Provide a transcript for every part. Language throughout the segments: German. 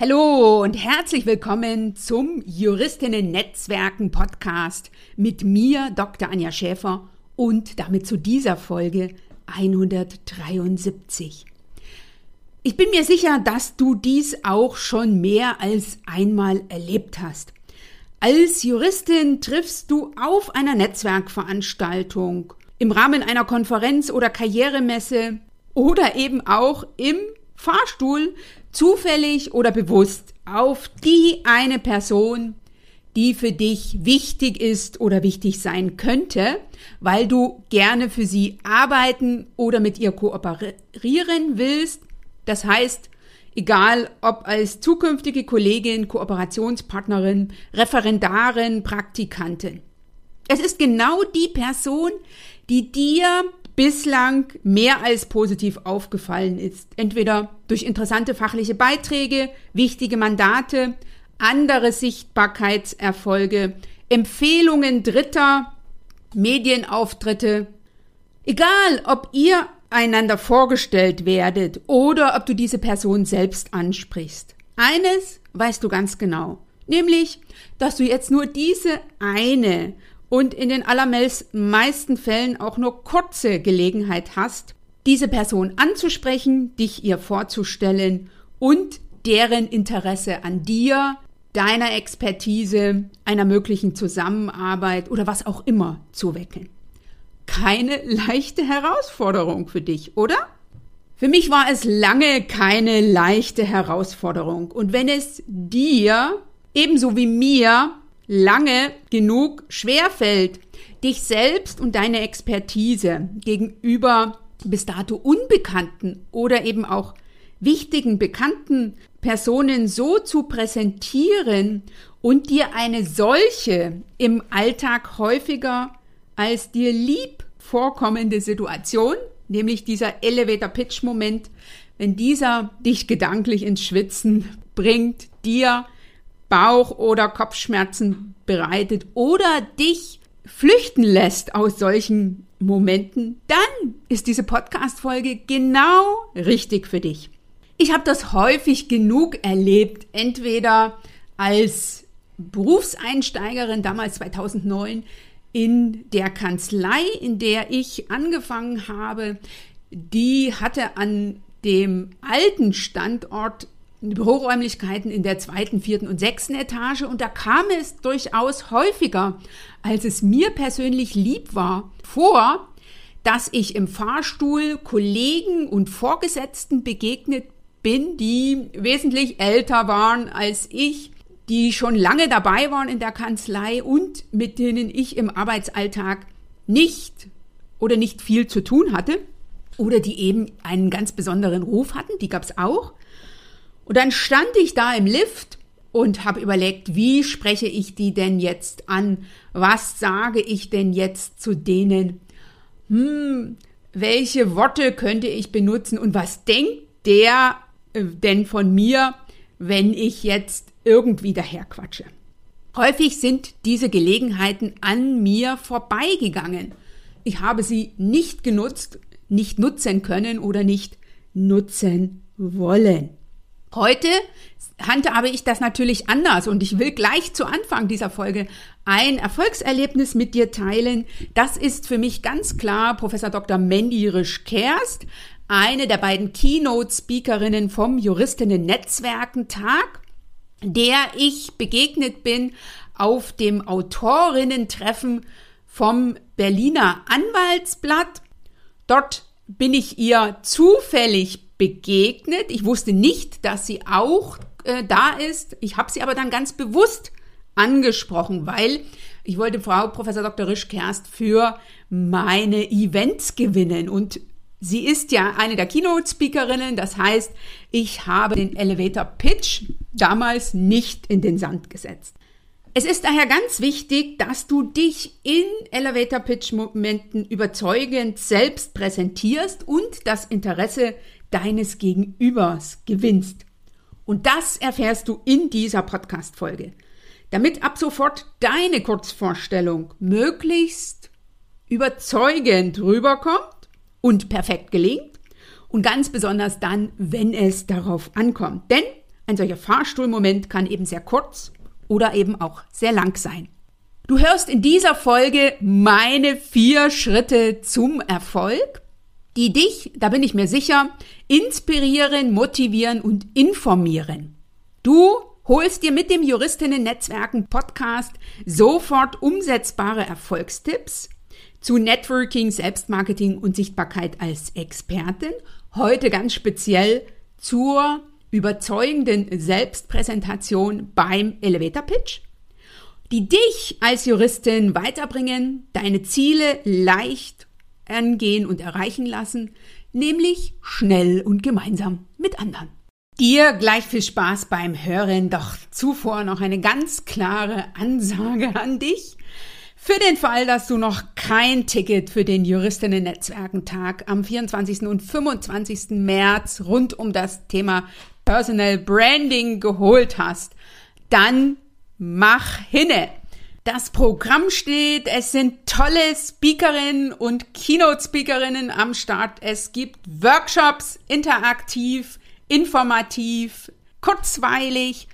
Hallo und herzlich willkommen zum Juristinnen Netzwerken Podcast mit mir, Dr. Anja Schäfer und damit zu dieser Folge 173. Ich bin mir sicher, dass du dies auch schon mehr als einmal erlebt hast. Als Juristin triffst du auf einer Netzwerkveranstaltung, im Rahmen einer Konferenz oder Karrieremesse oder eben auch im Fahrstuhl zufällig oder bewusst auf die eine Person, die für dich wichtig ist oder wichtig sein könnte, weil du gerne für sie arbeiten oder mit ihr kooperieren willst. Das heißt, egal ob als zukünftige Kollegin, Kooperationspartnerin, Referendarin, Praktikantin. Es ist genau die Person, die dir bislang mehr als positiv aufgefallen ist. Entweder durch interessante fachliche Beiträge, wichtige Mandate, andere Sichtbarkeitserfolge, Empfehlungen Dritter, Medienauftritte. Egal, ob ihr einander vorgestellt werdet oder ob du diese Person selbst ansprichst. Eines weißt du ganz genau, nämlich, dass du jetzt nur diese eine und in den allermeisten Fällen auch nur kurze Gelegenheit hast, diese Person anzusprechen, dich ihr vorzustellen und deren Interesse an dir, deiner Expertise, einer möglichen Zusammenarbeit oder was auch immer zu wecken. Keine leichte Herausforderung für dich, oder? Für mich war es lange keine leichte Herausforderung. Und wenn es dir ebenso wie mir lange genug schwerfällt, dich selbst und deine Expertise gegenüber bis dato unbekannten oder eben auch wichtigen bekannten Personen so zu präsentieren und dir eine solche im Alltag häufiger als dir lieb vorkommende Situation, nämlich dieser Elevator Pitch Moment, wenn dieser dich gedanklich ins Schwitzen bringt, dir Bauch- oder Kopfschmerzen bereitet oder dich flüchten lässt aus solchen Momenten, dann ist diese Podcast-Folge genau richtig für dich. Ich habe das häufig genug erlebt, entweder als Berufseinsteigerin damals 2009 in der Kanzlei, in der ich angefangen habe, die hatte an dem alten Standort Büroräumlichkeiten in der zweiten, vierten und sechsten Etage und da kam es durchaus häufiger, als es mir persönlich lieb war, vor, dass ich im Fahrstuhl Kollegen und Vorgesetzten begegnet bin, die wesentlich älter waren als ich, die schon lange dabei waren in der Kanzlei und mit denen ich im Arbeitsalltag nicht oder nicht viel zu tun hatte oder die eben einen ganz besonderen Ruf hatten, die gab es auch. Und dann stand ich da im Lift und habe überlegt, wie spreche ich die denn jetzt an? Was sage ich denn jetzt zu denen? Hm, welche Worte könnte ich benutzen und was denkt der äh, denn von mir, wenn ich jetzt irgendwie daherquatsche? Häufig sind diese Gelegenheiten an mir vorbeigegangen. Ich habe sie nicht genutzt, nicht nutzen können oder nicht nutzen wollen. Heute handhabe ich das natürlich anders und ich will gleich zu Anfang dieser Folge ein Erfolgserlebnis mit dir teilen. Das ist für mich ganz klar Professor Dr. Mandy Risch-Kerst, eine der beiden Keynote-Speakerinnen vom Juristinnen-Netzwerken-Tag, der ich begegnet bin auf dem Autorinnen-Treffen vom Berliner Anwaltsblatt. Dort bin ich ihr zufällig begegnet. Ich wusste nicht, dass sie auch äh, da ist. Ich habe sie aber dann ganz bewusst angesprochen, weil ich wollte Frau Professor Dr. Risch-Kerst für meine Events gewinnen und sie ist ja eine der Keynote-Speakerinnen. Das heißt, ich habe den Elevator Pitch damals nicht in den Sand gesetzt. Es ist daher ganz wichtig, dass du dich in Elevator Pitch Momenten überzeugend selbst präsentierst und das Interesse deines Gegenübers gewinnst. Und das erfährst du in dieser Podcast-Folge. Damit ab sofort deine Kurzvorstellung möglichst überzeugend rüberkommt und perfekt gelingt und ganz besonders dann, wenn es darauf ankommt. Denn Ein solcher Fahrstuhlmoment kann eben sehr kurz oder eben auch sehr lang sein. Du hörst in dieser Folge meine vier Schritte zum Erfolg, die dich, da bin ich mir sicher, inspirieren, motivieren und informieren. Du holst dir mit dem Juristinnen-Netzwerken Podcast sofort umsetzbare Erfolgstipps zu Networking, Selbstmarketing und Sichtbarkeit als Expertin. Heute ganz speziell zur überzeugenden Selbstpräsentation beim Elevator Pitch die dich als Juristin weiterbringen, deine Ziele leicht angehen und erreichen lassen, nämlich schnell und gemeinsam mit anderen. Dir gleich viel Spaß beim Hören, doch zuvor noch eine ganz klare Ansage an dich. Für den Fall, dass du noch kein Ticket für den Juristinnen-Netzwerkentag am 24. und 25. März rund um das Thema Personal Branding geholt hast, dann mach hinne. Das Programm steht, es sind tolle Speakerinnen und Keynote-Speakerinnen am Start. Es gibt Workshops, interaktiv, informativ, kurzweilig,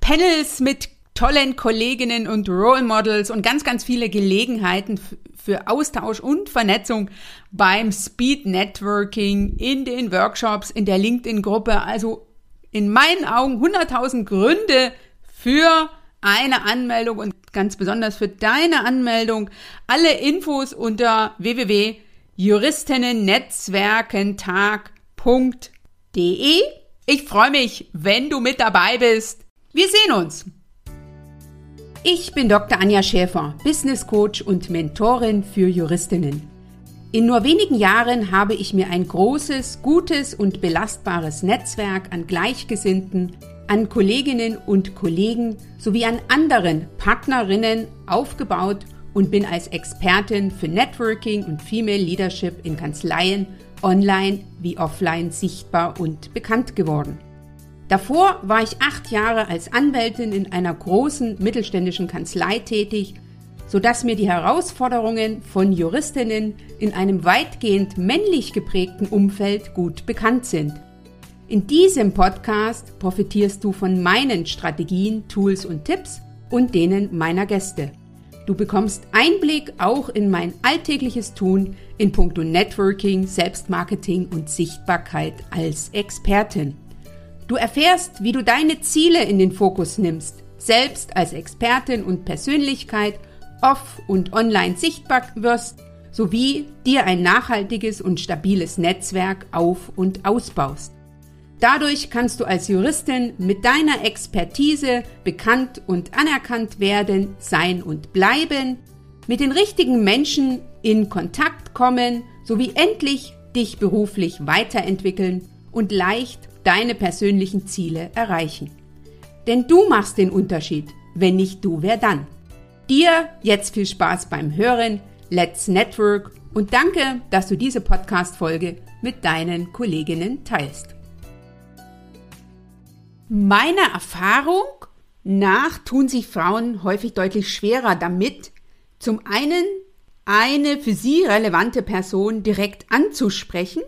Panels mit tollen Kolleginnen und Role Models und ganz, ganz viele Gelegenheiten für Austausch und Vernetzung beim Speed Networking, in den Workshops, in der LinkedIn-Gruppe. Also in meinen Augen 100.000 Gründe für eine Anmeldung und ganz besonders für deine Anmeldung alle Infos unter www.juristinnennetzwerkentag.de. Ich freue mich, wenn du mit dabei bist. Wir sehen uns. Ich bin Dr. Anja Schäfer, Business Coach und Mentorin für Juristinnen. In nur wenigen Jahren habe ich mir ein großes, gutes und belastbares Netzwerk an Gleichgesinnten an Kolleginnen und Kollegen sowie an anderen Partnerinnen aufgebaut und bin als Expertin für Networking und Female Leadership in Kanzleien online wie offline sichtbar und bekannt geworden. Davor war ich acht Jahre als Anwältin in einer großen mittelständischen Kanzlei tätig, sodass mir die Herausforderungen von Juristinnen in einem weitgehend männlich geprägten Umfeld gut bekannt sind. In diesem Podcast profitierst du von meinen Strategien, Tools und Tipps und denen meiner Gäste. Du bekommst Einblick auch in mein alltägliches Tun in puncto Networking, Selbstmarketing und Sichtbarkeit als Expertin. Du erfährst, wie du deine Ziele in den Fokus nimmst, selbst als Expertin und Persönlichkeit off- und online sichtbar wirst, sowie dir ein nachhaltiges und stabiles Netzwerk auf- und ausbaust. Dadurch kannst du als Juristin mit deiner Expertise bekannt und anerkannt werden, sein und bleiben, mit den richtigen Menschen in Kontakt kommen sowie endlich dich beruflich weiterentwickeln und leicht deine persönlichen Ziele erreichen. Denn du machst den Unterschied. Wenn nicht du, wer dann? Dir jetzt viel Spaß beim Hören. Let's Network und danke, dass du diese Podcast-Folge mit deinen Kolleginnen teilst. Meiner Erfahrung nach tun sich Frauen häufig deutlich schwerer damit, zum einen eine für sie relevante Person direkt anzusprechen,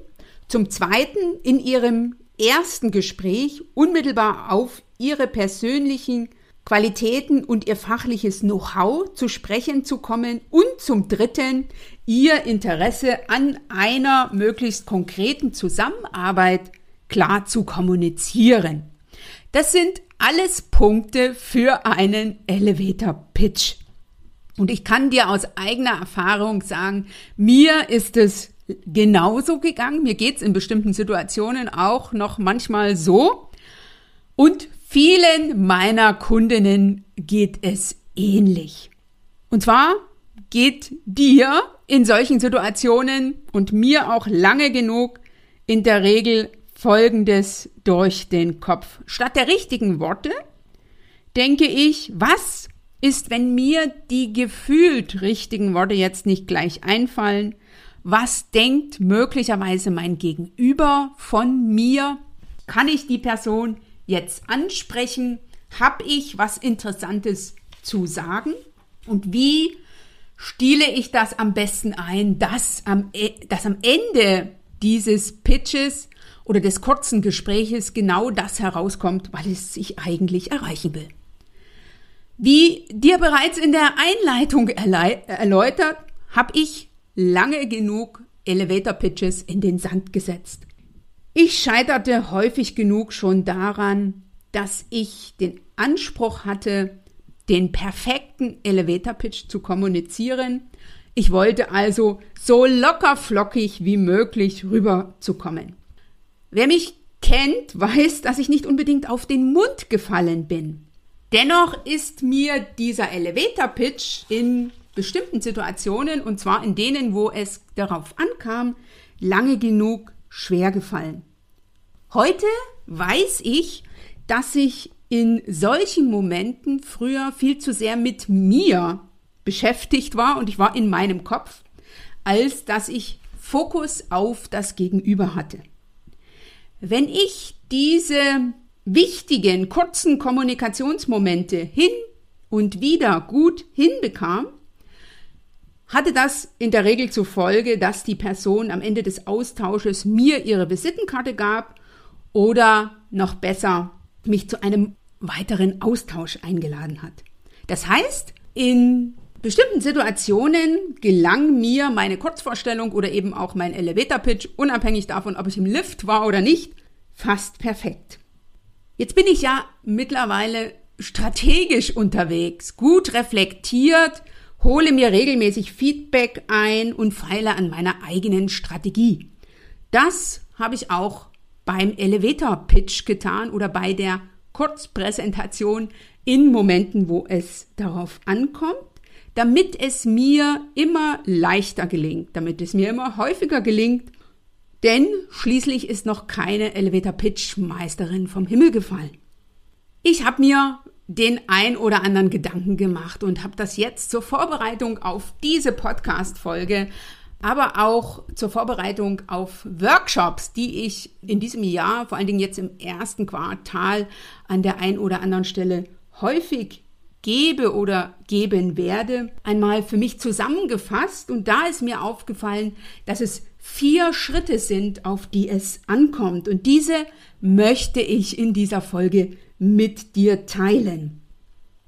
zum zweiten in ihrem ersten Gespräch unmittelbar auf ihre persönlichen Qualitäten und ihr fachliches Know-how zu sprechen zu kommen und zum dritten ihr Interesse an einer möglichst konkreten Zusammenarbeit klar zu kommunizieren. Das sind alles Punkte für einen Elevator Pitch. Und ich kann dir aus eigener Erfahrung sagen, mir ist es genauso gegangen. Mir geht es in bestimmten Situationen auch noch manchmal so. Und vielen meiner Kundinnen geht es ähnlich. Und zwar geht dir in solchen Situationen und mir auch lange genug in der Regel Folgendes durch den Kopf. Statt der richtigen Worte denke ich, was ist, wenn mir die gefühlt richtigen Worte jetzt nicht gleich einfallen? Was denkt möglicherweise mein Gegenüber von mir? Kann ich die Person jetzt ansprechen? Habe ich was Interessantes zu sagen? Und wie stiele ich das am besten ein, dass am, e, dass am Ende dieses Pitches oder des kurzen Gespräches genau das herauskommt, weil es sich eigentlich erreichen will. Wie dir bereits in der Einleitung erläutert, habe ich lange genug Elevator Pitches in den Sand gesetzt. Ich scheiterte häufig genug schon daran, dass ich den Anspruch hatte, den perfekten Elevator Pitch zu kommunizieren. Ich wollte also so locker flockig wie möglich rüberzukommen. Wer mich kennt, weiß, dass ich nicht unbedingt auf den Mund gefallen bin. Dennoch ist mir dieser Elevator Pitch in bestimmten Situationen, und zwar in denen, wo es darauf ankam, lange genug schwer gefallen. Heute weiß ich, dass ich in solchen Momenten früher viel zu sehr mit mir beschäftigt war und ich war in meinem Kopf, als dass ich Fokus auf das Gegenüber hatte. Wenn ich diese wichtigen, kurzen Kommunikationsmomente hin und wieder gut hinbekam, hatte das in der Regel zur Folge, dass die Person am Ende des Austausches mir ihre Visitenkarte gab oder noch besser mich zu einem weiteren Austausch eingeladen hat. Das heißt, in bestimmten Situationen gelang mir meine Kurzvorstellung oder eben auch mein Elevator Pitch, unabhängig davon, ob ich im Lift war oder nicht, fast perfekt. Jetzt bin ich ja mittlerweile strategisch unterwegs, gut reflektiert, hole mir regelmäßig Feedback ein und feile an meiner eigenen Strategie. Das habe ich auch beim Elevator Pitch getan oder bei der Kurzpräsentation in Momenten, wo es darauf ankommt, damit es mir immer leichter gelingt, damit es mir immer häufiger gelingt, denn schließlich ist noch keine Elevator Pitch Meisterin vom Himmel gefallen. Ich habe mir den ein oder anderen Gedanken gemacht und habe das jetzt zur Vorbereitung auf diese Podcast-Folge, aber auch zur Vorbereitung auf Workshops, die ich in diesem Jahr, vor allen Dingen jetzt im ersten Quartal, an der ein oder anderen Stelle häufig gebe oder geben werde, einmal für mich zusammengefasst. Und da ist mir aufgefallen, dass es vier Schritte sind, auf die es ankommt. Und diese möchte ich in dieser Folge mit dir teilen.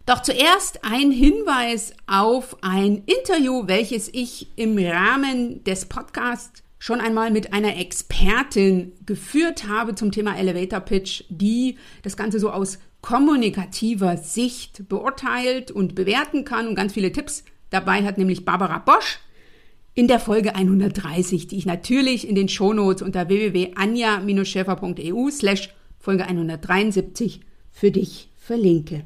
Doch zuerst ein Hinweis auf ein Interview, welches ich im Rahmen des Podcasts schon einmal mit einer Expertin geführt habe zum Thema Elevator Pitch, die das Ganze so aus kommunikativer Sicht beurteilt und bewerten kann und ganz viele Tipps dabei hat, nämlich Barbara Bosch in der Folge 130, die ich natürlich in den Shownotes unter www.anja-schäfer.eu slash Folge 173 für dich verlinke.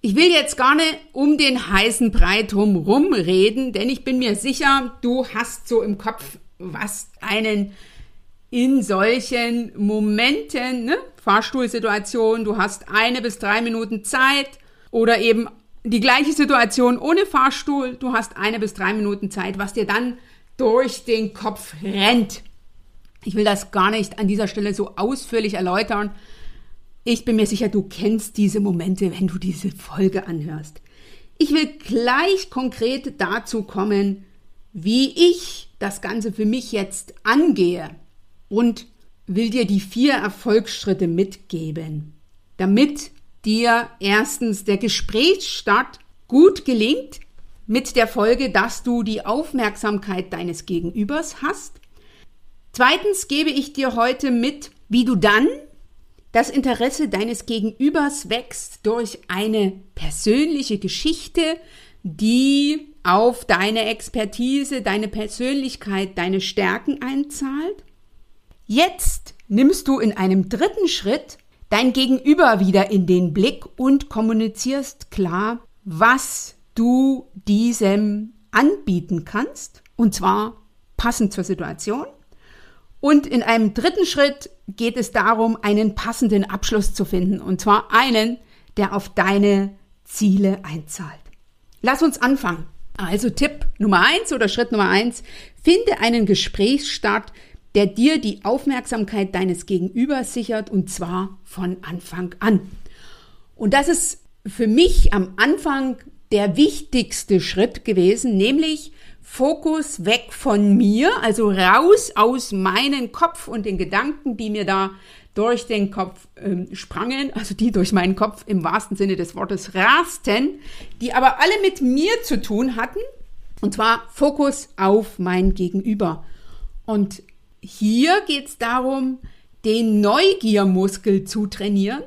Ich will jetzt gar nicht um den heißen Brei drumherum reden, denn ich bin mir sicher, du hast so im Kopf, was einen in solchen Momenten, ne, Fahrstuhlsituation, du hast eine bis drei Minuten Zeit oder eben die gleiche Situation ohne Fahrstuhl, du hast eine bis drei Minuten Zeit, was dir dann durch den Kopf rennt. Ich will das gar nicht an dieser Stelle so ausführlich erläutern, ich bin mir sicher, du kennst diese Momente, wenn du diese Folge anhörst. Ich will gleich konkret dazu kommen, wie ich das Ganze für mich jetzt angehe und will dir die vier Erfolgsschritte mitgeben, damit dir erstens der Gesprächsstart gut gelingt, mit der Folge, dass du die Aufmerksamkeit deines Gegenübers hast. Zweitens gebe ich dir heute mit, wie du dann das Interesse deines Gegenübers wächst durch eine persönliche Geschichte, die auf deine Expertise, deine Persönlichkeit, deine Stärken einzahlt. Jetzt nimmst du in einem dritten Schritt dein Gegenüber wieder in den Blick und kommunizierst klar, was du diesem anbieten kannst, und zwar passend zur Situation. Und in einem dritten Schritt geht es darum, einen passenden Abschluss zu finden. Und zwar einen, der auf deine Ziele einzahlt. Lass uns anfangen. Also Tipp Nummer eins oder Schritt Nummer eins. Finde einen Gesprächsstart, der dir die Aufmerksamkeit deines Gegenübers sichert und zwar von Anfang an. Und das ist für mich am Anfang der wichtigste Schritt gewesen, nämlich Fokus weg von mir, also raus aus meinem Kopf und den Gedanken, die mir da durch den Kopf ähm, sprangen, also die durch meinen Kopf im wahrsten Sinne des Wortes rasten, die aber alle mit mir zu tun hatten, und zwar Fokus auf mein Gegenüber. Und hier geht es darum, den Neugiermuskel zu trainieren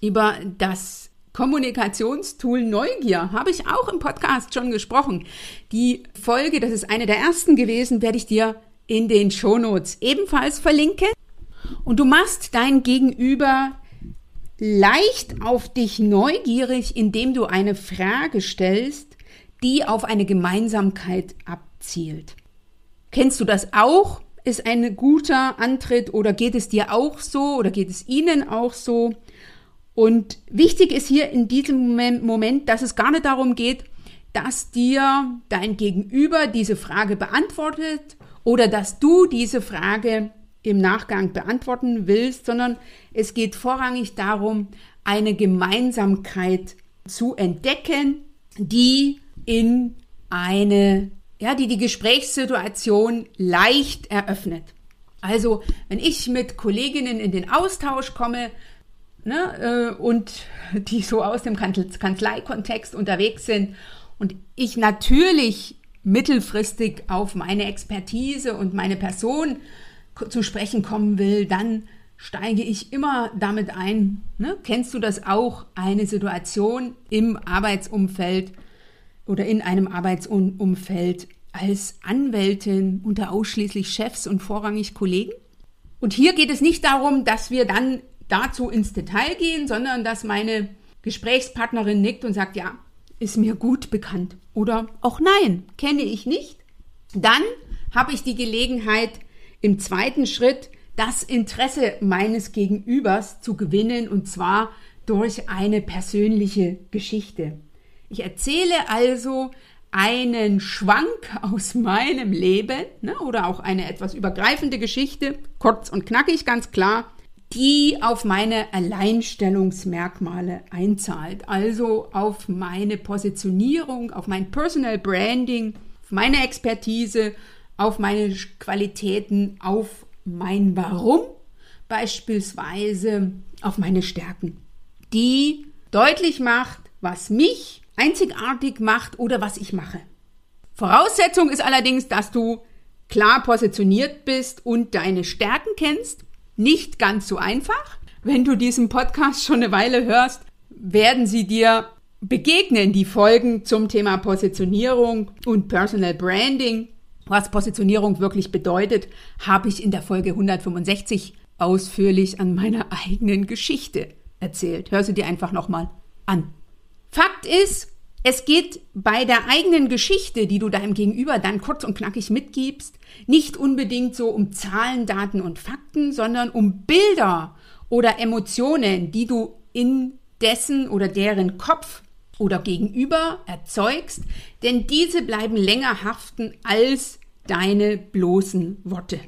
über das Kommunikationstool Neugier habe ich auch im Podcast schon gesprochen. Die Folge, das ist eine der ersten gewesen, werde ich dir in den Shownotes ebenfalls verlinken. Und du machst dein Gegenüber leicht auf dich neugierig, indem du eine Frage stellst, die auf eine Gemeinsamkeit abzielt. Kennst du das auch? Ist ein guter Antritt oder geht es dir auch so oder geht es Ihnen auch so? Und wichtig ist hier in diesem Moment, dass es gar nicht darum geht, dass dir dein Gegenüber diese Frage beantwortet oder dass du diese Frage im Nachgang beantworten willst, sondern es geht vorrangig darum, eine Gemeinsamkeit zu entdecken, die in eine, ja, die die Gesprächssituation leicht eröffnet. Also, wenn ich mit Kolleginnen in den Austausch komme ne, äh, und die so aus dem Kanzleikontext unterwegs sind und ich natürlich mittelfristig auf meine Expertise und meine Person zu sprechen kommen will, dann steige ich immer damit ein. Ne? Kennst du das auch? Eine Situation im Arbeitsumfeld oder in einem Arbeitsumfeld als Anwältin unter ausschließlich Chefs und vorrangig Kollegen? Und hier geht es nicht darum, dass wir dann dazu ins Detail gehen, sondern dass meine Gesprächspartnerin nickt und sagt, ja, ist mir gut bekannt. Oder auch nein, kenne ich nicht. Dann habe ich die Gelegenheit, im zweiten Schritt das Interesse meines Gegenübers zu gewinnen und zwar durch eine persönliche Geschichte. Ich erzähle also einen Schwank aus meinem Leben ne, oder auch eine etwas übergreifende Geschichte, kurz und knackig, ganz klar, die auf meine Alleinstellungsmerkmale einzahlt, also auf meine Positionierung, auf mein Personal Branding, auf meine Expertise, auf meine Qualitäten, auf mein Warum, beispielsweise auf meine Stärken, die deutlich macht, was mich einzigartig macht oder was ich mache. Voraussetzung ist allerdings, dass du klar positioniert bist und deine Stärken kennst. Nicht ganz so einfach. Wenn du diesen Podcast schon eine Weile hörst, werden sie dir begegnen, die Folgen zum Thema Positionierung und Personal Branding. Was Positionierung wirklich bedeutet, habe ich in der Folge 165 ausführlich an meiner eigenen Geschichte erzählt. Hör sie dir einfach nochmal an. Fakt ist, es geht bei der eigenen Geschichte, die du deinem Gegenüber dann kurz und knackig mitgibst, nicht unbedingt so um Zahlen, Daten und Fakten, sondern um Bilder oder Emotionen, die du in dessen oder deren Kopf oder gegenüber erzeugst, denn diese bleiben länger haften als deine bloßen Worte.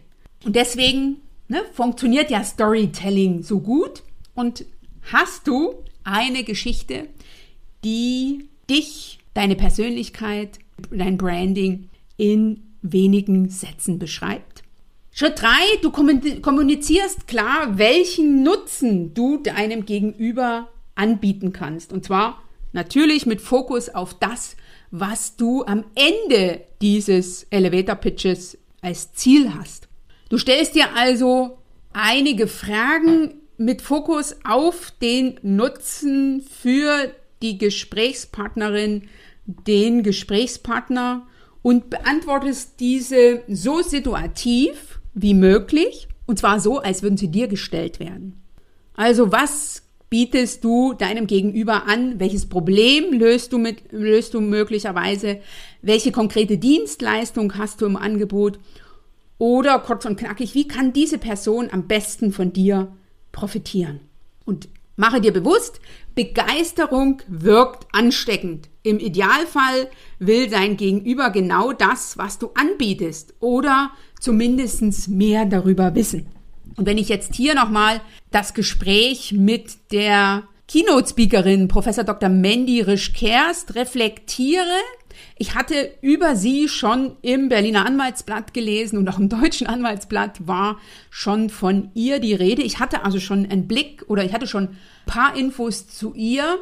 Und deswegen ne, funktioniert ja Storytelling so gut und hast du eine Geschichte, die dich, deine Persönlichkeit, dein Branding in wenigen Sätzen beschreibt. Schritt drei: du kommunizierst klar, welchen Nutzen du deinem Gegenüber anbieten kannst. Und zwar natürlich mit Fokus auf das, was du am Ende dieses Elevator Pitches als Ziel hast. Du stellst dir also einige Fragen mit Fokus auf den Nutzen für die Gesprächspartnerin, den Gesprächspartner und beantwortest diese so situativ wie möglich und zwar so, als würden sie dir gestellt werden. Also was bietest du deinem Gegenüber an? Welches Problem löst du mit, löst du möglicherweise? Welche konkrete Dienstleistung hast du im Angebot? Oder kurz und knackig, wie kann diese Person am besten von dir profitieren? Und mache dir bewusst, Begeisterung wirkt ansteckend. Im Idealfall will dein Gegenüber genau das, was du anbietest oder zumindest mehr darüber wissen. Und wenn ich jetzt hier nochmal das Gespräch mit der Keynote-Speakerin Professor Dr. Mandy Risch-Kerst reflektiere, Ich hatte über sie schon im Berliner Anwaltsblatt gelesen und auch im deutschen Anwaltsblatt war schon von ihr die Rede. Ich hatte also schon einen Blick oder ich hatte schon ein paar Infos zu ihr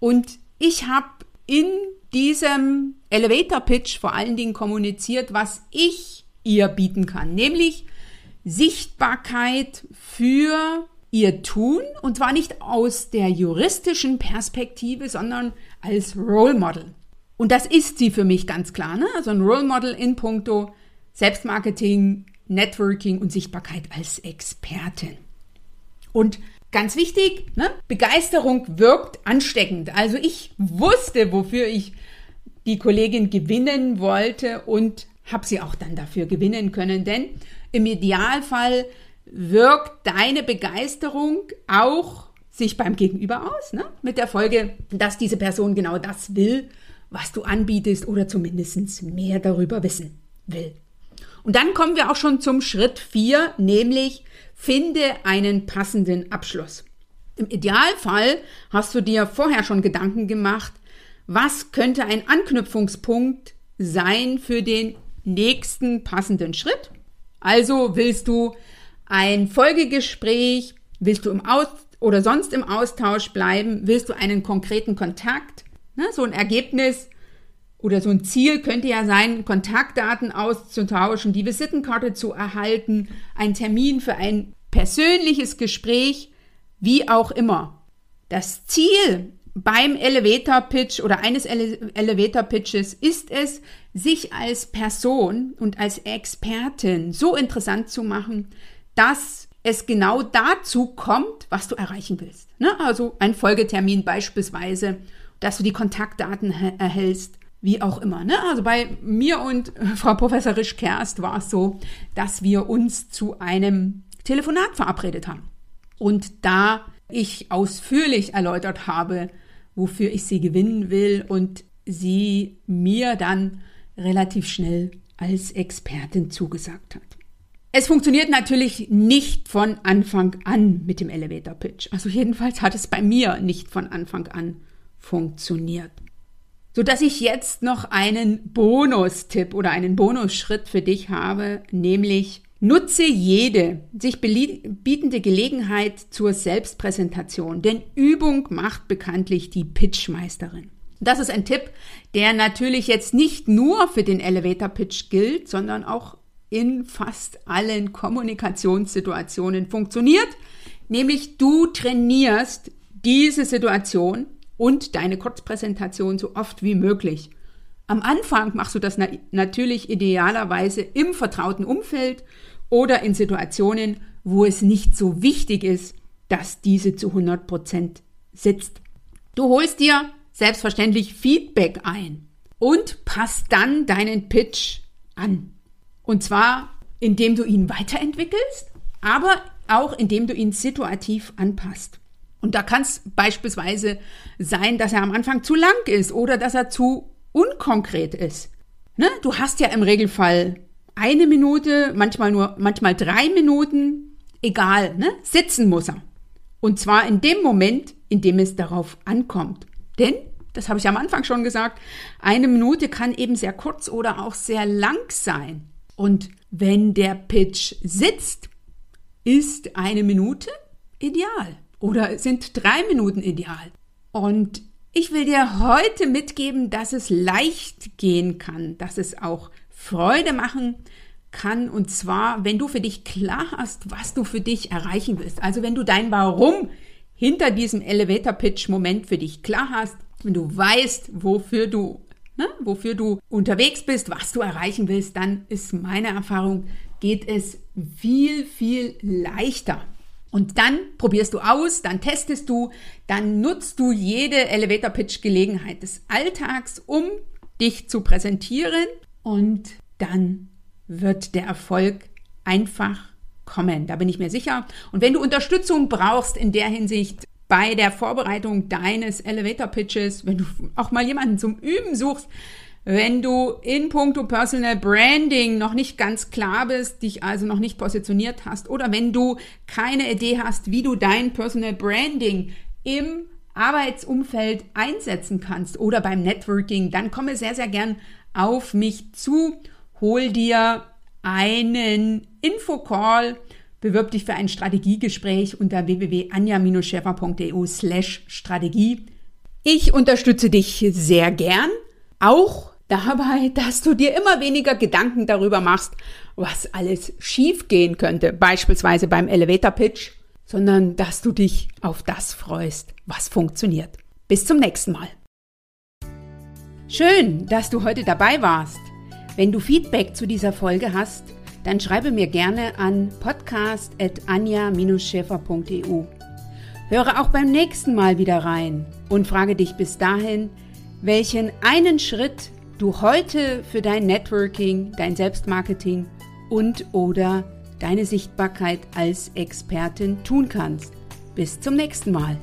und ich habe in diesem Elevator Pitch vor allen Dingen kommuniziert, was ich ihr bieten kann, nämlich Sichtbarkeit für ihr Tun und zwar nicht aus der juristischen Perspektive, sondern als Role Model. Und das ist sie für mich ganz klar, ne? Also ein Role Model in puncto Selbstmarketing, Networking und Sichtbarkeit als Expertin. Und ganz wichtig, ne? Begeisterung wirkt ansteckend. Also ich wusste, wofür ich die Kollegin gewinnen wollte und habe sie auch dann dafür gewinnen können, denn im Idealfall wirkt deine Begeisterung auch sich beim Gegenüber aus, ne? mit der Folge, dass diese Person genau das will, was du anbietest oder zumindest mehr darüber wissen will. Und dann kommen wir auch schon zum Schritt 4, nämlich finde einen passenden Abschluss. Im Idealfall hast du dir vorher schon Gedanken gemacht, was könnte ein Anknüpfungspunkt sein für den nächsten passenden Schritt. Also willst du ein Folgegespräch, willst du im Aus oder sonst im Austausch bleiben, willst du einen konkreten Kontakt, ne, so ein Ergebnis oder so ein Ziel könnte ja sein, Kontaktdaten auszutauschen, die Visitenkarte zu erhalten, ein Termin für ein persönliches Gespräch, wie auch immer. Das Ziel beim Elevator Pitch oder eines Ele Elevator Pitches ist es, sich als Person und als Expertin so interessant zu machen, dass es genau dazu kommt, was du erreichen willst. Ne? Also ein Folgetermin beispielsweise, dass du die Kontaktdaten erhältst, wie auch immer. Ne? Also bei mir und Frau Professor Risch-Kerst war es so, dass wir uns zu einem Telefonat verabredet haben. Und da ich ausführlich erläutert habe, wofür ich sie gewinnen will und sie mir dann relativ schnell als Expertin zugesagt hat. Es funktioniert natürlich nicht von Anfang an mit dem Elevator Pitch. Also jedenfalls hat es bei mir nicht von Anfang an funktioniert. So dass ich jetzt noch einen Bonustipp oder einen Bonusschritt für dich habe, nämlich nutze jede sich bietende Gelegenheit zur Selbstpräsentation, denn Übung macht bekanntlich die Pitchmeisterin. Das ist ein Tipp, der natürlich jetzt nicht nur für den Elevator Pitch gilt, sondern auch in fast allen Kommunikationssituationen funktioniert, nämlich du trainierst diese Situation und deine Kurzpräsentation so oft wie möglich. Am Anfang machst du das na natürlich idealerweise im vertrauten Umfeld oder in Situationen, wo es nicht so wichtig ist, dass diese zu 100 Prozent sitzt. Du holst dir selbstverständlich Feedback ein und passt dann deinen Pitch an. Und zwar, indem du ihn weiterentwickelst, aber auch indem du ihn situativ anpasst. Und da kann es beispielsweise sein, dass er am Anfang zu lang ist oder dass er zu unkonkret ist. Ne? Du hast ja im Regelfall eine Minute, manchmal nur, manchmal drei Minuten, egal, ne? Sitzen muss er. Und zwar in dem Moment, in dem es darauf ankommt. Denn, das habe ich am Anfang schon gesagt, eine Minute kann eben sehr kurz oder auch sehr lang sein. Und wenn der Pitch sitzt, ist eine Minute ideal oder sind drei Minuten ideal. Und ich will dir heute mitgeben, dass es leicht gehen kann, dass es auch Freude machen kann. Und zwar, wenn du für dich klar hast, was du für dich erreichen willst. Also wenn du dein Warum hinter diesem Elevator Pitch Moment für dich klar hast, wenn du weißt, wofür du ne, wofür du unterwegs bist, was du erreichen willst, dann ist meine Erfahrung, geht es viel, viel leichter. Und dann probierst du aus, dann testest du, dann nutzt du jede Elevator Pitch Gelegenheit des Alltags, um dich zu präsentieren und dann wird der Erfolg einfach kommen. Da bin ich mir sicher. Und wenn du Unterstützung brauchst in der Hinsicht, bei der Vorbereitung deines Elevator Pitches, wenn du auch mal jemanden zum Üben suchst, wenn du in puncto Personal Branding noch nicht ganz klar bist, dich also noch nicht positioniert hast oder wenn du keine Idee hast, wie du dein Personal Branding im Arbeitsumfeld einsetzen kannst oder beim Networking, dann komme sehr, sehr gern auf mich zu. Hol dir einen Infocall, bewirb dich für ein Strategiegespräch unter www.anja-schäfer.eu slash Strategie. Ich unterstütze dich sehr gern, auch dabei, dass du dir immer weniger Gedanken darüber machst, was alles schiefgehen könnte, beispielsweise beim Elevator Pitch, sondern dass du dich auf das freust, was funktioniert. Bis zum nächsten Mal. Schön, dass du heute dabei warst. Wenn du Feedback zu dieser Folge hast, dann schreibe mir gerne an podcast.anja-schäfer.eu. Höre auch beim nächsten Mal wieder rein und frage dich bis dahin, welchen einen Schritt du heute für dein Networking, dein Selbstmarketing und oder deine Sichtbarkeit als Expertin tun kannst. Bis zum nächsten Mal.